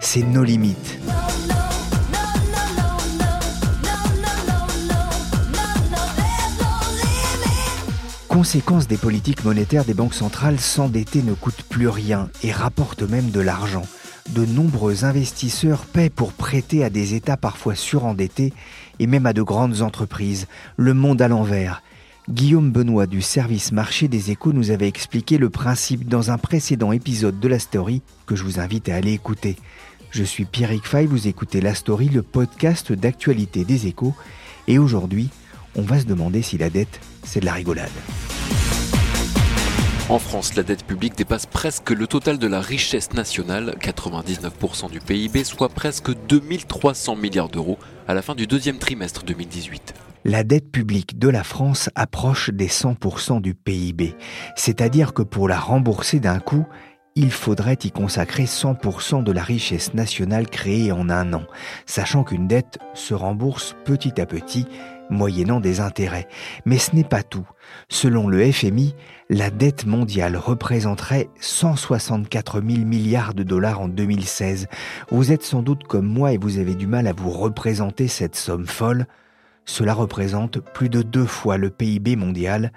c'est nos limites. Conséquence des politiques monétaires des banques centrales, s'endetter ne coûte plus rien et rapporte même de l'argent. De nombreux investisseurs paient pour prêter à des États parfois surendettés et même à de grandes entreprises. Le monde à l'envers. Guillaume Benoît du service marché des échos nous avait expliqué le principe dans un précédent épisode de la story que je vous invite à aller écouter. Je suis Pierrick Fay, vous écoutez La Story, le podcast d'actualité des échos, et aujourd'hui, on va se demander si la dette, c'est de la rigolade. En France, la dette publique dépasse presque le total de la richesse nationale, 99% du PIB, soit presque 2300 milliards d'euros à la fin du deuxième trimestre 2018. La dette publique de la France approche des 100% du PIB, c'est-à-dire que pour la rembourser d'un coup, il faudrait y consacrer 100% de la richesse nationale créée en un an, sachant qu'une dette se rembourse petit à petit, moyennant des intérêts. Mais ce n'est pas tout. Selon le FMI, la dette mondiale représenterait 164 000 milliards de dollars en 2016. Vous êtes sans doute comme moi et vous avez du mal à vous représenter cette somme folle. Cela représente plus de deux fois le PIB mondial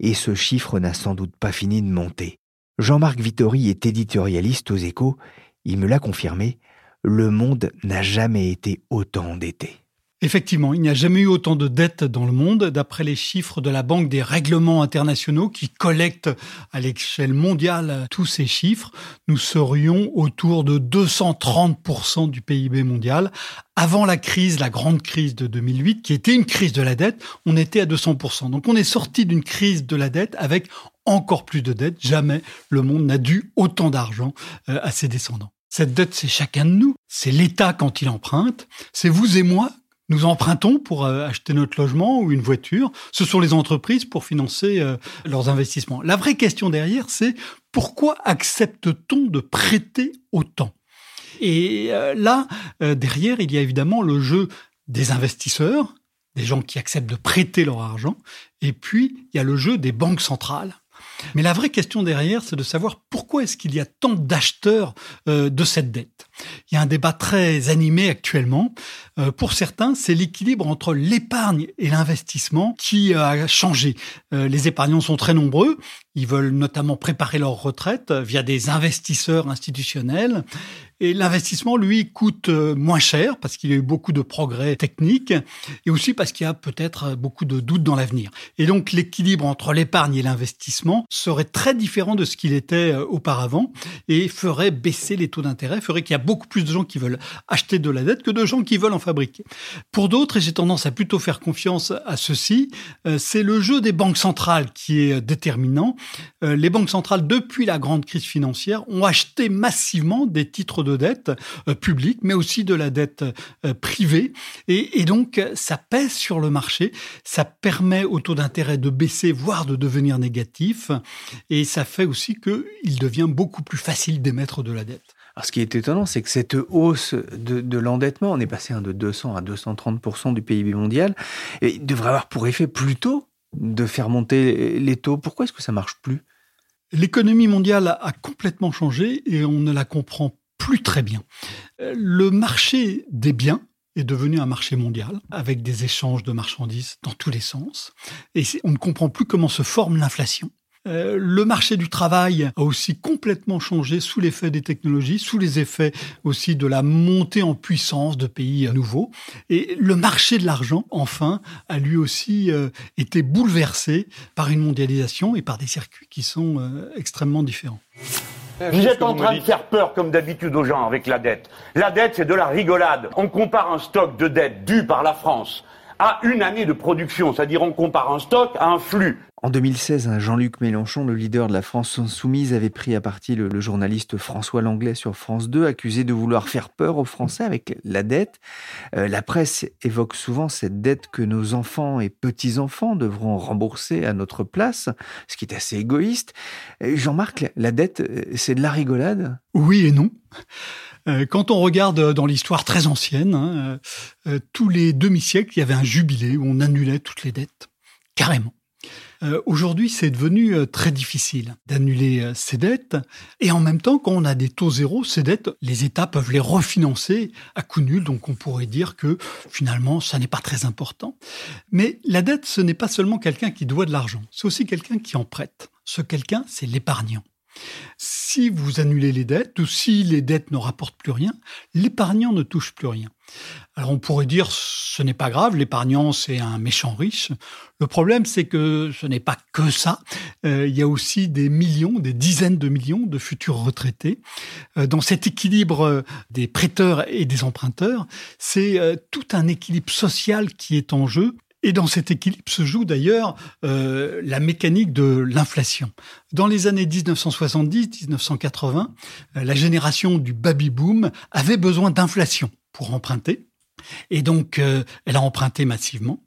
et ce chiffre n'a sans doute pas fini de monter. Jean-Marc Vittori est éditorialiste aux échos. Il me l'a confirmé, le monde n'a jamais été autant endetté. Effectivement, il n'y a jamais eu autant de dettes dans le monde. D'après les chiffres de la Banque des règlements internationaux qui collectent à l'échelle mondiale tous ces chiffres, nous serions autour de 230% du PIB mondial. Avant la crise, la grande crise de 2008, qui était une crise de la dette, on était à 200%. Donc on est sorti d'une crise de la dette avec encore plus de dettes. Jamais le monde n'a dû autant d'argent euh, à ses descendants. Cette dette, c'est chacun de nous. C'est l'État quand il emprunte. C'est vous et moi nous empruntons pour euh, acheter notre logement ou une voiture. Ce sont les entreprises pour financer euh, leurs investissements. La vraie question derrière, c'est pourquoi accepte-t-on de prêter autant? Et euh, là, derrière, il y a évidemment le jeu des investisseurs, des gens qui acceptent de prêter leur argent, et puis il y a le jeu des banques centrales. Mais la vraie question derrière, c'est de savoir pourquoi est-ce qu'il y a tant d'acheteurs de cette dette. Il y a un débat très animé actuellement. Euh, pour certains, c'est l'équilibre entre l'épargne et l'investissement qui a changé. Euh, les épargnants sont très nombreux. Ils veulent notamment préparer leur retraite via des investisseurs institutionnels. Et l'investissement, lui, coûte euh, moins cher parce qu'il y a eu beaucoup de progrès techniques et aussi parce qu'il y a peut-être beaucoup de doutes dans l'avenir. Et donc, l'équilibre entre l'épargne et l'investissement serait très différent de ce qu'il était auparavant et ferait baisser les taux d'intérêt, ferait qu'il y a beaucoup plus de gens qui veulent acheter de la dette que de gens qui veulent en fabriquer. Pour d'autres, et j'ai tendance à plutôt faire confiance à ceci, euh, c'est le jeu des banques centrales qui est déterminant. Euh, les banques centrales, depuis la grande crise financière, ont acheté massivement des titres de dette euh, publics, mais aussi de la dette privée. Et, et donc, ça pèse sur le marché, ça permet au taux d'intérêt de baisser, voire de devenir négatif, et ça fait aussi qu'il devient beaucoup plus facile d'émettre de la dette. Alors, ce qui est étonnant, c'est que cette hausse de, l'endettement, on est passé de 200 à 230 du PIB mondial, et devrait avoir pour effet plutôt de faire monter les taux. Pourquoi est-ce que ça marche plus? L'économie mondiale a complètement changé et on ne la comprend plus très bien. Le marché des biens est devenu un marché mondial avec des échanges de marchandises dans tous les sens et on ne comprend plus comment se forme l'inflation. Euh, le marché du travail a aussi complètement changé sous l'effet des technologies, sous les effets aussi de la montée en puissance de pays nouveaux. Et le marché de l'argent, enfin, a lui aussi euh, été bouleversé par une mondialisation et par des circuits qui sont euh, extrêmement différents. Vous êtes en train de faire peur, comme d'habitude, aux gens avec la dette. La dette, c'est de la rigolade. On compare un stock de dette dû par la France à une année de production, c'est-à-dire on compare un stock à un flux. En 2016, Jean-Luc Mélenchon, le leader de la France insoumise, avait pris à partie le, journaliste François Langlais sur France 2, accusé de vouloir faire peur aux Français avec la dette. Euh, la presse évoque souvent cette dette que nos enfants et petits-enfants devront rembourser à notre place, ce qui est assez égoïste. Jean-Marc, la dette, euh, c'est de la rigolade? Oui et non. Quand on regarde dans l'histoire très ancienne, hein, tous les demi-siècles, il y avait un jubilé où on annulait toutes les dettes, carrément. Euh, aujourd'hui, c'est devenu euh, très difficile d'annuler euh, ces dettes. Et en même temps, quand on a des taux zéro, ces dettes, les États peuvent les refinancer à coût nul. Donc on pourrait dire que finalement, ça n'est pas très important. Mais la dette, ce n'est pas seulement quelqu'un qui doit de l'argent, c'est aussi quelqu'un qui en prête. Ce quelqu'un, c'est l'épargnant. Si vous annulez les dettes ou si les dettes ne rapportent plus rien, l'épargnant ne touche plus rien. Alors on pourrait dire ce n'est pas grave, l'épargnant c'est un méchant riche. Le problème c'est que ce n'est pas que ça. Euh, il y a aussi des millions, des dizaines de millions de futurs retraités. Euh, dans cet équilibre euh, des prêteurs et des emprunteurs, c'est tout un équilibre social qui est en jeu et dans cet équilibre se joue d'ailleurs euh, la mécanique de l'inflation. Dans les années 1970-1980, euh, la génération du baby-boom avait besoin d'inflation pour emprunter. Et donc, euh, elle a emprunté massivement.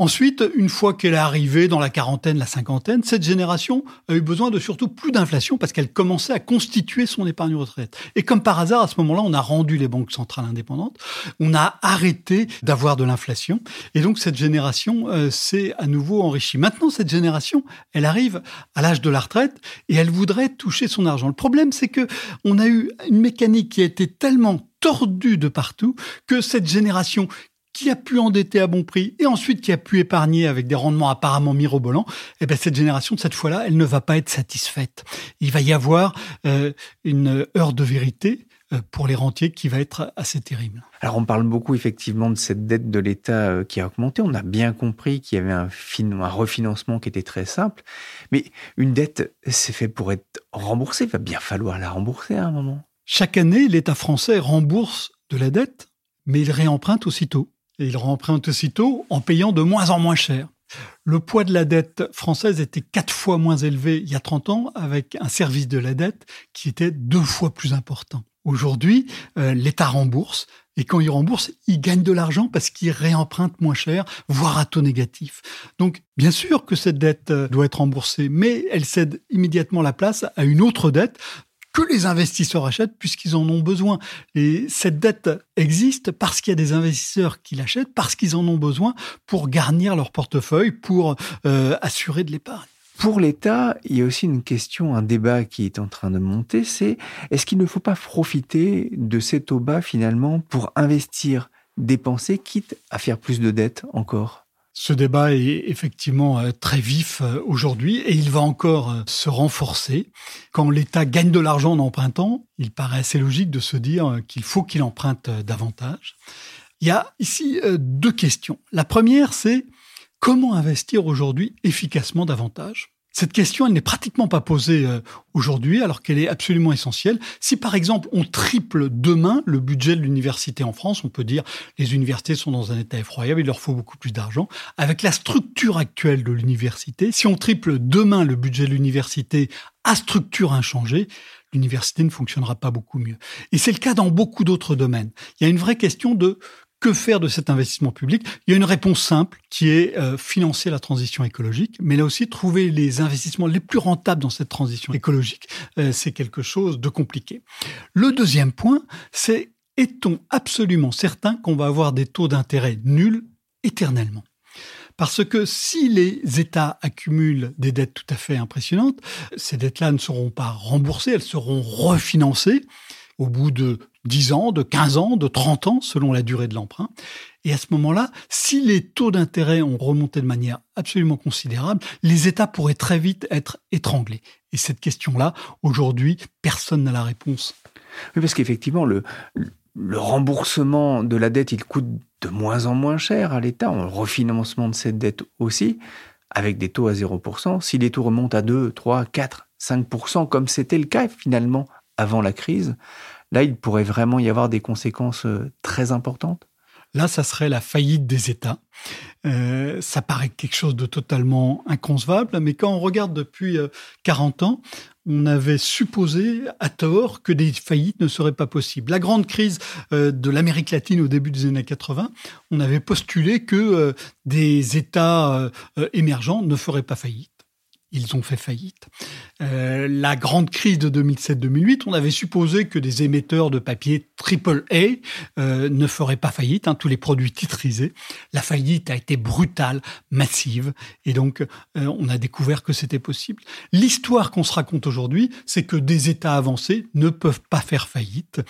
Ensuite, une fois qu'elle est arrivée dans la quarantaine, la cinquantaine, cette génération a eu besoin de surtout plus d'inflation parce qu'elle commençait à constituer son épargne retraite. Et comme par hasard, à ce moment-là, on a rendu les banques centrales indépendantes, on a arrêté d'avoir de l'inflation, et donc cette génération euh, s'est à nouveau enrichie. Maintenant, cette génération, elle arrive à l'âge de la retraite et elle voudrait toucher son argent. Le problème, c'est que on a eu une mécanique qui a été tellement tordue de partout que cette génération qui a pu endetter à bon prix et ensuite qui a pu épargner avec des rendements apparemment mirobolants, eh bien cette génération de cette fois-là, elle ne va pas être satisfaite. Il va y avoir euh, une heure de vérité euh, pour les rentiers qui va être assez terrible. Alors on parle beaucoup effectivement de cette dette de l'État euh, qui a augmenté. On a bien compris qu'il y avait un, un refinancement qui était très simple. Mais une dette, c'est fait pour être remboursée. Il va bien falloir la rembourser à un moment. Chaque année, l'État français rembourse de la dette, mais il réemprunte aussitôt et il remprunte aussitôt en payant de moins en moins cher. Le poids de la dette française était quatre fois moins élevé il y a 30 ans, avec un service de la dette qui était deux fois plus important. Aujourd'hui, euh, l'État rembourse, et quand il rembourse, il gagne de l'argent parce qu'il réemprunte moins cher, voire à taux négatif. Donc, bien sûr que cette dette euh, doit être remboursée, mais elle cède immédiatement la place à une autre dette que les investisseurs achètent puisqu'ils en ont besoin. Et cette dette existe parce qu'il y a des investisseurs qui l'achètent, parce qu'ils en ont besoin pour garnir leur portefeuille, pour euh, assurer de l'épargne. Pour l'État, il y a aussi une question, un débat qui est en train de monter, c'est est-ce qu'il ne faut pas profiter de ces taux bas finalement pour investir, dépenser, quitte à faire plus de dettes encore? Ce débat est effectivement euh, très vif euh, aujourd'hui et il va encore euh, se renforcer. Quand l'État gagne de l'argent en empruntant, il paraît assez logique de se dire qu'il faut qu'il emprunte davantage. Il y a ici deux questions. La première, c'est comment investir aujourd'hui efficacement davantage? Cette question, elle n'est pratiquement pas posée euh, aujourd'hui, alors qu'elle est absolument essentielle. Si par exemple on triple demain le budget de l'université en France, on peut dire les universités sont dans un état effroyable, il leur faut beaucoup plus d'argent. Avec la structure actuelle de l'université, si on triple demain le budget de l'université à structure inchangée, l'université ne fonctionnera pas beaucoup mieux. Et c'est le cas dans beaucoup d'autres domaines. Il y a une vraie question de que faire de cet investissement public? Il y a une réponse simple qui est euh, financer la transition écologique, mais là aussi trouver les investissements les plus rentables dans cette transition écologique, euh, c'est quelque chose de compliqué. Le deuxième point, c'est est-on absolument certain qu'on va avoir des taux d'intérêt nuls éternellement? Parce que si les États accumulent des dettes tout à fait impressionnantes, ces dettes-là ne seront pas remboursées, elles seront refinancées au bout de 10 ans, de 15 ans, de 30 ans, selon la durée de l'emprunt. Et à ce moment-là, si les taux d'intérêt ont remonté de manière absolument considérable, les États pourraient très vite être étranglés. Et cette question-là, aujourd'hui, personne n'a la réponse. Oui, parce qu'effectivement, le, remboursement de la dette, il coûte de moins en moins cher à l'État, le refinancement de cette dette aussi, avec des taux à 0%. Si les taux remontent à 2, 3, 4, 5%, comme c'était le cas finalement avant la crise, là, il pourrait vraiment y avoir des conséquences euh, très importantes. Là, ça serait la faillite des États. Euh, ça paraît quelque chose de totalement inconcevable, mais quand on regarde depuis 40 euh, ans, on avait supposé à tort que des faillites ne seraient pas possibles. La grande crise de l'Amérique latine au début des années 80, on avait postulé que des États émergents ne feraient pas faillite ils ont fait faillite. Euh, la grande crise de 2007-2008, on avait supposé que des émetteurs de papier AAA euh, ne feraient pas faillite, hein, tous les produits titrisés. La faillite a été brutale, massive, et donc euh, on a découvert que c'était possible. L'histoire qu'on se raconte aujourd'hui, c'est que des États avancés ne peuvent pas faire faillite.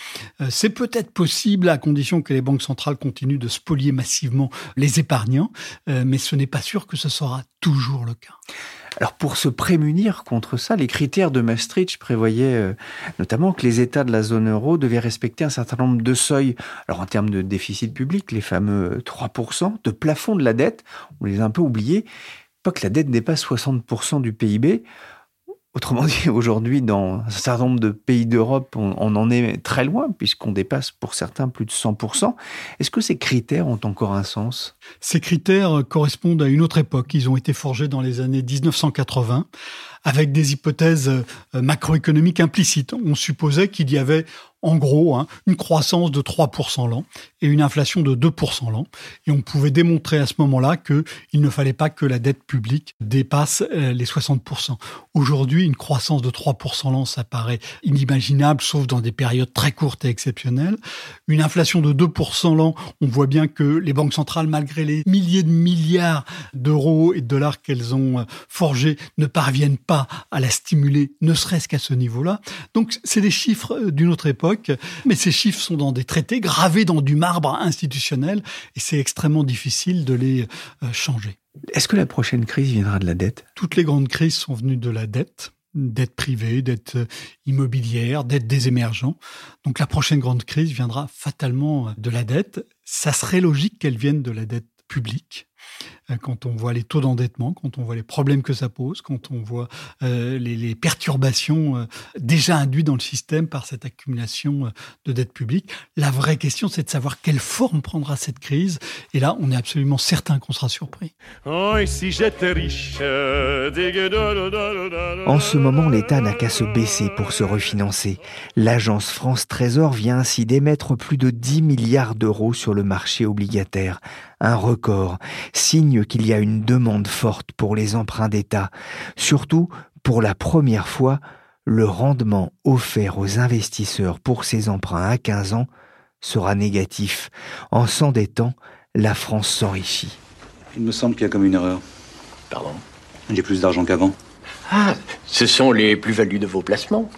Euh, c'est peut-être possible à condition que les banques centrales continuent de spolier massivement les épargnants, mais ce n'est pas sûr que ce sera toujours le cas. Alors pour se prémunir contre ça, les critères de Maastricht prévoyaient euh, notamment que les États de la zone euro devaient respecter un certain nombre de seuils. Alors en termes de déficit public, les fameux 3%, de plafond de la dette, on les a un peu oubliés, pas que la dette dépasse 60% du PIB. Autrement dit, aujourd'hui, dans un certain nombre de pays d'Europe, on, en est très loin, puisqu'on dépasse pour certains plus de 100%. Est-ce que ces critères ont encore un sens? Ces critères correspondent à une autre époque. Ils ont été forgés dans les années 1980 avec des hypothèses euh, macroéconomiques implicites. On supposait qu'il y avait en gros hein, une croissance de 3% l'an et une inflation de 2% l'an. Et on pouvait démontrer à ce moment-là qu'il ne fallait pas que la dette publique dépasse euh, les 60%. Aujourd'hui, une croissance de 3% l'an, ça paraît inimaginable, sauf dans des périodes très courtes et exceptionnelles. Une inflation de 2% l'an, on voit bien que les banques centrales, malgré les milliers de milliards d'euros et de dollars qu'elles ont euh, forgés, ne parviennent pas à la stimuler, ne serait-ce qu'à ce niveau-là. Donc, c'est des chiffres euh, d'une autre époque mais ces chiffres sont dans des traités gravés dans du marbre institutionnel et c'est extrêmement difficile de les euh, changer. Est-ce que la prochaine crise viendra de la dette? Toutes les grandes crises sont venues de la dette dette privée, dette euh, immobilière, dette des émergents. Donc la prochaine grande crise viendra fatalement de la dette. Ça serait logique qu'elle vienne de la dette publique. Euh, quand on voit les taux d'endettement, quand on voit les problèmes que ça pose, quand on voit euh, les, perturbations euh, déjà induites dans le système par cette accumulation de dettes publiques. La vraie question, c'est de savoir quelle forme prendra cette crise. Et là, on est absolument certain qu'on sera surpris. En ce moment, l'État n'a qu'à se baisser pour se refinancer. L'agence France Trésor vient ainsi d'émettre plus de 10 milliards d'euros sur le marché obligataire. Un record, signe qu'il y a une demande forte pour les emprunts d'État. Surtout, pour la première fois, le rendement offert aux investisseurs pour ces emprunts à 15 ans sera négatif. En s'endettant, la France s'enrichit. Il me semble qu'il y a comme une erreur. Pardon? J'ai plus d'argent qu'avant. Ah, ce sont les plus-values de vos placements?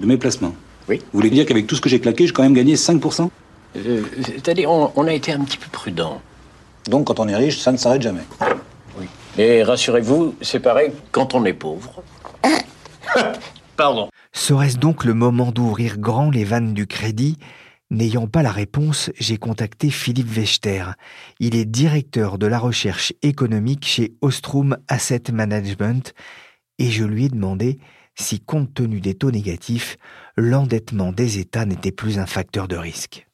De mes placements? Oui. Vous voulez dire qu'avec tout ce que j'ai claqué, j'ai quand même gagné 5% euh, C'est-à-dire, on a été un petit peu prudent. Donc quand on est riche, ça ne s'arrête jamais. Oui. Et rassurez-vous, c'est pareil quand on est pauvre. Pardon. Serait-ce donc le moment d'ouvrir grand les vannes du crédit? N'ayant pas la réponse, j'ai contacté Philippe Wechter. Il est directeur de la recherche économique chez Ostrom Asset Management et je lui ai demandé si, compte tenu des taux négatifs, l'endettement des États n'était plus un facteur de risque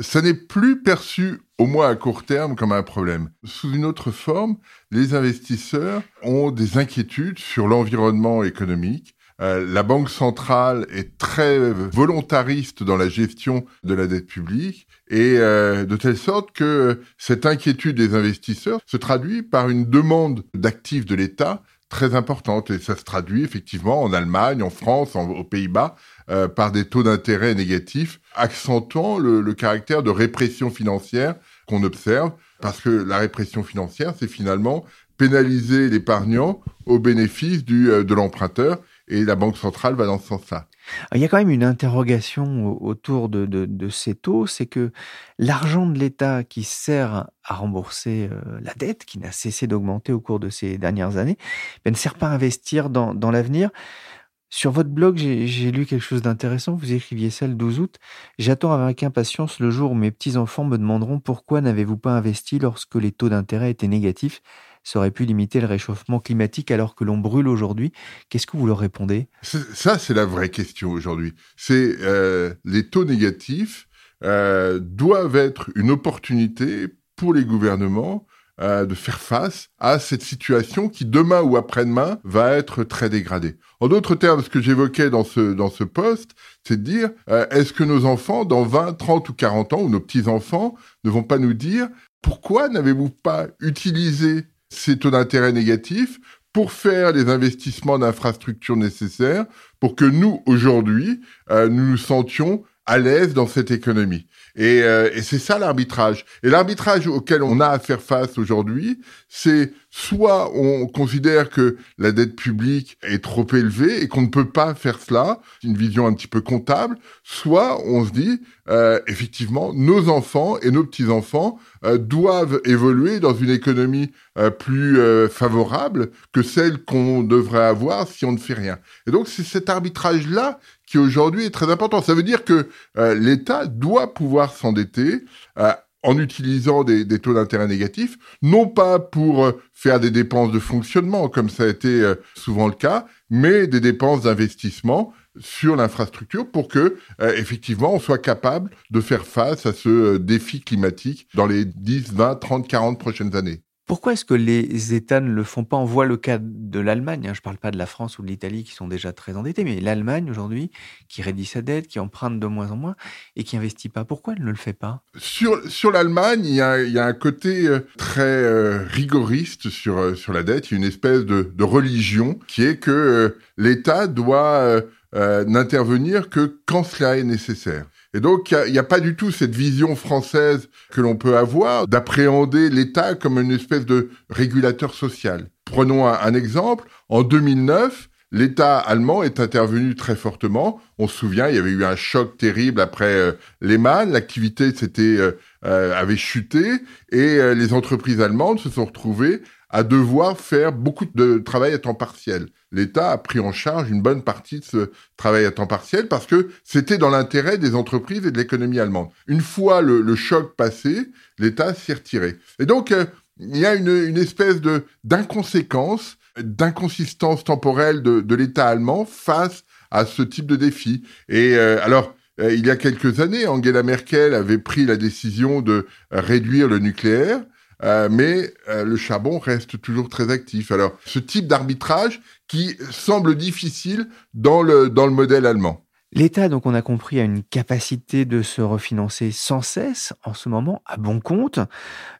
ça n'est plus perçu, au moins à court terme, comme un problème. Sous une autre forme, les investisseurs ont des inquiétudes sur l'environnement économique. Euh, la Banque centrale est très volontariste dans la gestion de la dette publique et euh, de telle sorte que cette inquiétude des investisseurs se traduit par une demande d'actifs de l'État très importante et ça se traduit effectivement en Allemagne, en France, aux Pays-Bas euh, par des taux d'intérêt négatifs, accentuant le, caractère de répression financière qu'on observe, parce que la répression financière, c'est finalement pénaliser l'épargnant au bénéfice du, euh, de l'emprunteur. Et la Banque centrale va dans ce sens-là. Il y a quand même une interrogation autour de, de, ces taux, c'est que l'argent de l'État qui sert à rembourser euh, la dette, qui n'a cessé d'augmenter au cours de ces dernières années, ben, ne sert pas à investir dans, dans l'avenir. Sur votre blog, j'ai lu quelque chose d'intéressant. Vous écriviez ça le 12 août. J'attends avec impatience le jour où mes petits-enfants me demanderont pourquoi n'avez-vous pas investi lorsque les taux d'intérêt étaient négatifs. Ça aurait pu limiter le réchauffement climatique alors que l'on brûle aujourd'hui. Qu'est-ce que vous leur répondez? Ça, c'est la vraie question aujourd'hui. C'est euh, les taux négatifs euh, doivent être une opportunité pour les gouvernements euh, de faire face à cette situation qui demain ou après-demain va être très dégradée. En d'autres termes, ce que j'évoquais dans ce dans ce poste, c'est de dire est-ce que nos enfants dans 20, 30 ou 40 ans ou nos petits-enfants ne vont pas nous dire pourquoi n'avez-vous pas utilisé ces taux d'intérêt négatifs pour faire les investissements d'infrastructures nécessaires pour que nous aujourd'hui euh, nous nous sentions à l'aise dans cette économie. Et, euh, et c'est ça l'arbitrage. Et l'arbitrage auquel on a à faire face aujourd'hui, c'est soit on considère que la dette publique est trop élevée et qu'on ne peut pas faire cela, une vision un petit peu comptable, soit on se dit euh, effectivement nos enfants et nos petits enfants euh, doivent évoluer dans une économie euh, plus euh, favorable que celle qu'on devrait avoir si on ne fait rien. Et donc c'est cet arbitrage là qui aujourd'hui est très important. Ça veut dire que l'État doit pouvoir s'endetter en utilisant des, taux d'intérêt négatifs, non pas pour euh, faire des dépenses de fonctionnement, comme ça a été euh, souvent le cas, mais des dépenses d'investissement sur l'infrastructure pour que, euh, effectivement, on soit capable de faire face à ce défi climatique dans les 10, 20, 30, 40 prochaines années. Pourquoi est-ce que les États ne le font pas? On voit le cas de l'Allemagne, hein. je ne parle pas de la France ou de l'Italie qui sont déjà très endettés, mais l'Allemagne aujourd'hui qui réduit sa dette, qui emprunte de moins en moins et qui investit pas. Pourquoi elle ne le fait pas? Sur, sur l'Allemagne, il y a, y a, un côté euh, très euh, rigoriste sur, euh, sur la dette, il y a une espèce de, de religion qui est que l'État doit n'intervenir que quand cela est nécessaire. Et donc, il n'y a, pas du tout cette vision française que l'on peut avoir d'appréhender l'État comme une espèce de régulateur social. Prenons un, exemple. En 2009, l'État allemand est intervenu très fortement. On se souvient, il y avait eu un choc terrible après euh, Lehman. L'activité s'était euh, euh, avait chuté et les entreprises allemandes se sont retrouvées à devoir faire beaucoup de travail à temps partiel. L'État a pris en charge une bonne partie de ce travail à temps partiel parce que c'était dans l'intérêt des entreprises et de l'économie allemande. Une fois le, choc passé, l'État s'est retiré. Et donc, euh, il y a une, espèce de d'inconséquence, d'inconsistance temporelle de, de l'État allemand face à ce type de défi. Et euh, alors, euh, il y a quelques années, Angela Merkel avait pris la décision de réduire le nucléaire. Euh, mais euh, le charbon reste toujours très actif. Alors, ce type d'arbitrage qui semble difficile dans le, dans le modèle allemand. L'État, donc on a compris, a une capacité de se refinancer sans cesse en ce moment, à bon compte.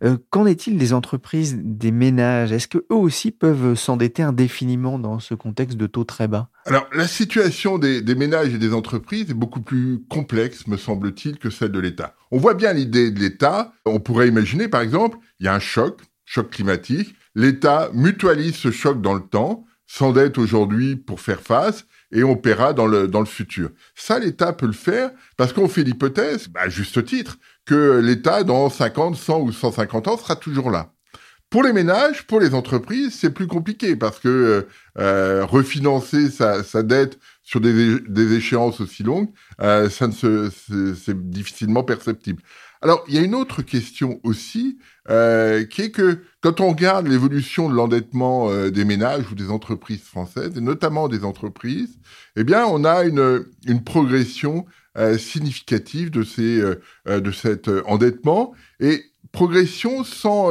Euh, qu'en est-il des entreprises, des ménages? Est-ce qu'eux aussi peuvent s'endetter indéfiniment dans ce contexte de taux très bas? Alors la situation des, des, ménages et des entreprises est beaucoup plus complexe, me semble-t-il, que celle de l'État. On voit bien l'idée de l'État. On pourrait imaginer, par exemple, il y a un choc, choc climatique. L'État mutualise ce choc dans le temps, s'endette aujourd'hui pour faire face et on paiera dans le, dans le futur. Ça, l'État peut le faire parce qu'on fait l'hypothèse, à juste titre, que l'État, dans 50, 100 ou 150 ans, sera toujours là. Pour les ménages, pour les entreprises, c'est plus compliqué parce que euh, euh refinancer sa, sa, dette sur des, des échéances aussi longues, euh, ça ne se, c'est difficilement perceptible. Alors, il y a une autre question aussi, euh, qui est que quand on regarde l'évolution de l'endettement euh, des ménages ou des entreprises françaises, et notamment des entreprises, eh bien, on a une, progression euh, significative de, ces, de cet endettement, et progression sans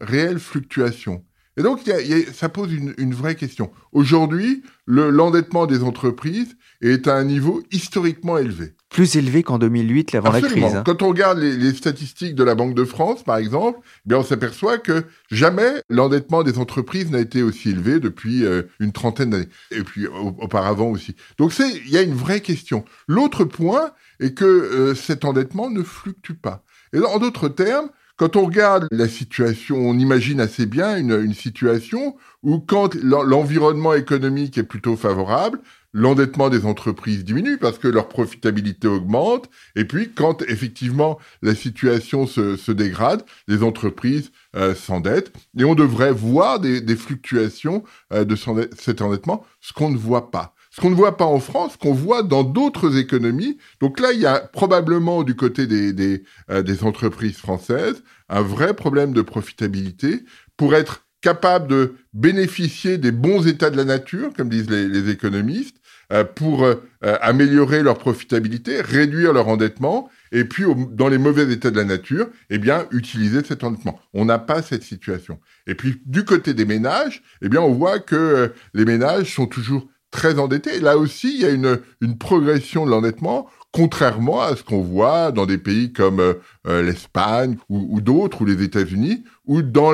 réelle fluctuation. Et donc, y a, y a, ça pose une, une vraie question. Aujourd'hui, l'endettement des entreprises est à un niveau historiquement élevé. Plus élevé qu'en 2008, avant la crise. Hein. Quand on regarde les, les, statistiques de la Banque de France, par exemple, eh bien on s'aperçoit que jamais l'endettement des entreprises n'a été aussi élevé depuis euh, une trentaine d'années. Et puis auparavant aussi. Donc il y a une vraie question. L'autre point est que euh, cet endettement ne fluctue pas. Et en d'autres termes, Quand on regarde la situation, on imagine assez bien une, situation où quand l'environnement économique est plutôt favorable, l'endettement des entreprises diminue parce que leur profitabilité augmente. Et puis, quand effectivement la situation se, dégrade, les entreprises euh, s'endettent. Et on devrait voir des, des fluctuations euh, de cet endettement, ce qu'on ne voit pas. Ce qu'on ne voit pas en France, qu'on voit dans d'autres économies. Donc là, il y a probablement du côté euh, des entreprises françaises un vrai problème de profitabilité pour être capable de bénéficier des bons états de la nature, comme disent les, économistes, euh, pour euh, améliorer leur profitabilité, réduire leur endettement, et puis dans les mauvais états de la nature, eh bien utiliser cet endettement. On n'a pas cette situation. Et puis du côté des ménages, eh bien on voit que les ménages sont toujours très endettés. là aussi, il y a une, une progression de l'endettement contrairement à ce qu'on voit dans des pays comme l'Espagne ou, ou d'autres, ou les États-Unis, où dans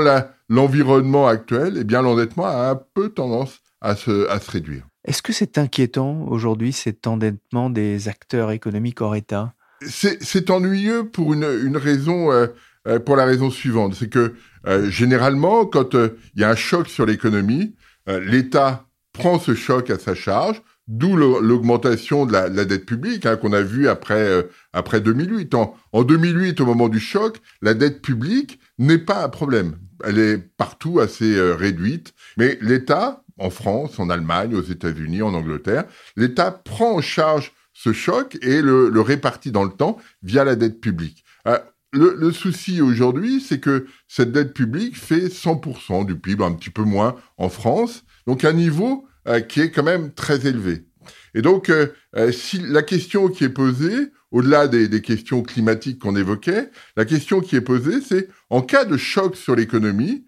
l'environnement actuel, eh bien l'endettement a un peu tendance à se, à se réduire. Est-ce que c'est inquiétant aujourd'hui cet endettement des acteurs économiques hors État? C'est ennuyeux pour une, une raison, euh, euh, pour la raison suivante, c'est que euh, généralement, quand il y a un choc sur l'économie, l'État prend ce choc à sa charge, d'où l'augmentation de, la, dette publique hein, qu'on a vu après après 2008. En, en 2008, au moment du choc, la dette publique n'est pas un problème. Elle est partout assez réduite, mais l'État en France, en Allemagne, aux États-Unis, en Angleterre. L'État prend en charge ce choc et le, répartit dans le temps via la dette publique. Euh, le, souci aujourd'hui, c'est que cette dette publique fait 100% du PIB, un petit peu moins en France, donc un niveau euh, qui est quand même très élevé. Et donc, euh, si la question qui est posée, au-delà des, des, questions climatiques qu'on évoquait, la question qui est posée, c'est en cas de choc sur l'économie,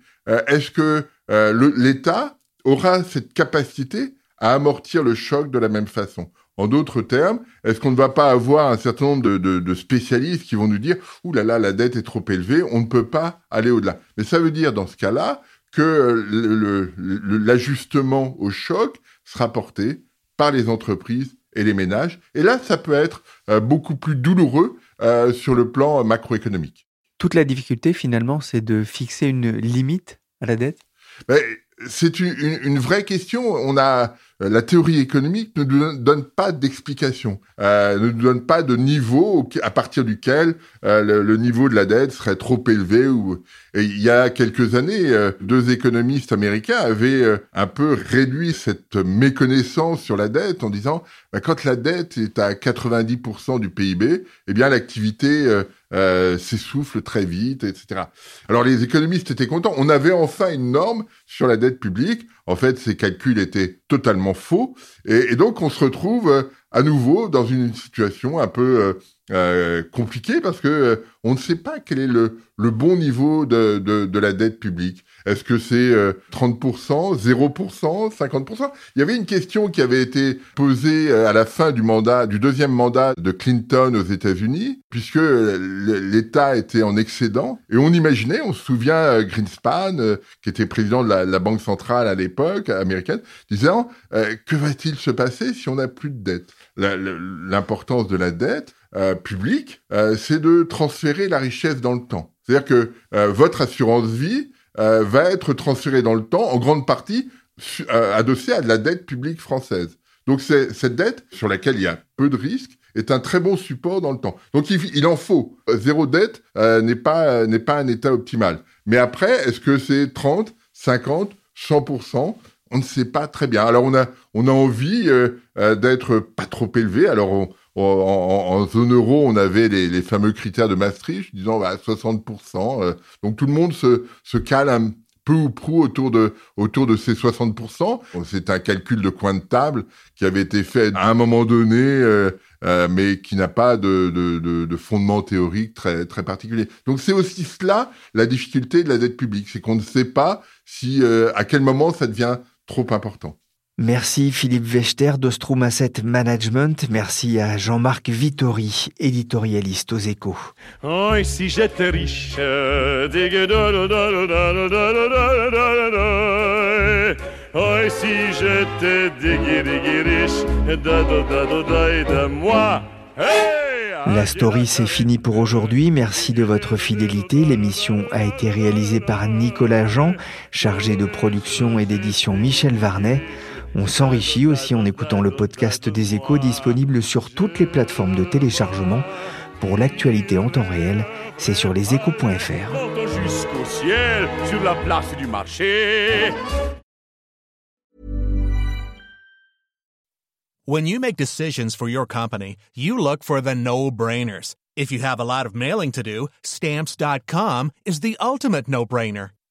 est-ce que l'État aura cette capacité à amortir le choc de la même façon? En d'autres termes, est-ce qu'on ne va pas avoir un certain nombre de, spécialistes qui vont nous dire « Ouh là là, la dette est trop élevée, on ne peut pas aller au-delà ». Mais ça veut dire dans ce cas-là que l'ajustement au choc sera porté par les entreprises et les ménages. Et là, ça peut être euh, beaucoup plus douloureux euh, sur le plan macroéconomique. Toute la difficulté, finalement, c'est de fixer une limite à la dette? Ben, c'est une, vraie question. On a la théorie économique ne nous donne pas d'explication, euh, ne nous donne pas de niveau à partir duquel euh, le, niveau de la dette serait trop élevé. Ou il y a quelques années, deux économistes américains avaient un peu réduit cette méconnaissance sur la dette en disant bah, quand la dette est à 90% du PIB, eh bien l'activité euh, s'essouffle très vite, etc. Alors les économistes étaient contents. On avait enfin une norme sur la dette publique. En fait, ces calculs étaient totalement faux. Et, donc, on se retrouve euh, à nouveau dans une situation un peu euh, euh, compliqué parce que euh, on ne sait pas quel est le, le bon niveau de, de, de, la dette publique. Est-ce que c'est euh, 30%, 0%, 50% Il y avait une question qui avait été posée euh, à la fin du mandat, du deuxième mandat de Clinton aux États-Unis, puisque l'État était en excédent. Et on imaginait, on se souvient Greenspan, qui était président de la, la, Banque centrale à l'époque américaine, disant que va-t-il se passer si on n'a plus de dette? L'importance de la dette euh, public, euh, c'est de transférer la richesse dans le temps. C'est-à-dire que euh, votre assurance vie va être transférée dans le temps, en grande partie adossée à de la dette publique française. Donc cette dette, sur laquelle il y a peu de risques, est un très bon support dans le temps. Donc il, en faut. Zéro dette n'est pas n'est pas un état optimal. Mais après, est-ce que c'est 30, 50, 100% On ne sait pas très bien. Alors on a on a envie d'être pas trop élevé. Alors on, en, zone euro, on avait les, fameux critères de Maastricht, disant bah, 60%. Euh, donc tout le monde se, se cale un peu ou prou autour de, autour de ces 60%. C'est un calcul de coin de table qui avait été fait à un moment donné, euh, euh, mais qui n'a pas de, de, de, fondement théorique très, très particulier. Donc c'est aussi cela la difficulté de la dette publique, c'est qu'on ne sait pas si à quel moment ça devient trop important. Merci Philippe Vechter d'Ostrom Asset Management. Merci à Jean-Marc Vittori, éditorialiste aux échos. Oh, si j'étais riche, oh, si j'étais riche, moi! La story, c'est fini pour aujourd'hui. Merci de votre fidélité. L'émission a été réalisée par Nicolas Jean, chargé de production et d'édition Michel Varnet. On s'enrichit aussi en écoutant le podcast des échos disponible sur toutes les plateformes de téléchargement. Pour l'actualité en temps réel, c'est sur leséchos.fr. Jusqu'au ciel, sur la place du marché. When you make decisions for your company, you look for the no-brainers. If you have a lot of mailing to do, stamps.com is the ultimate no-brainer.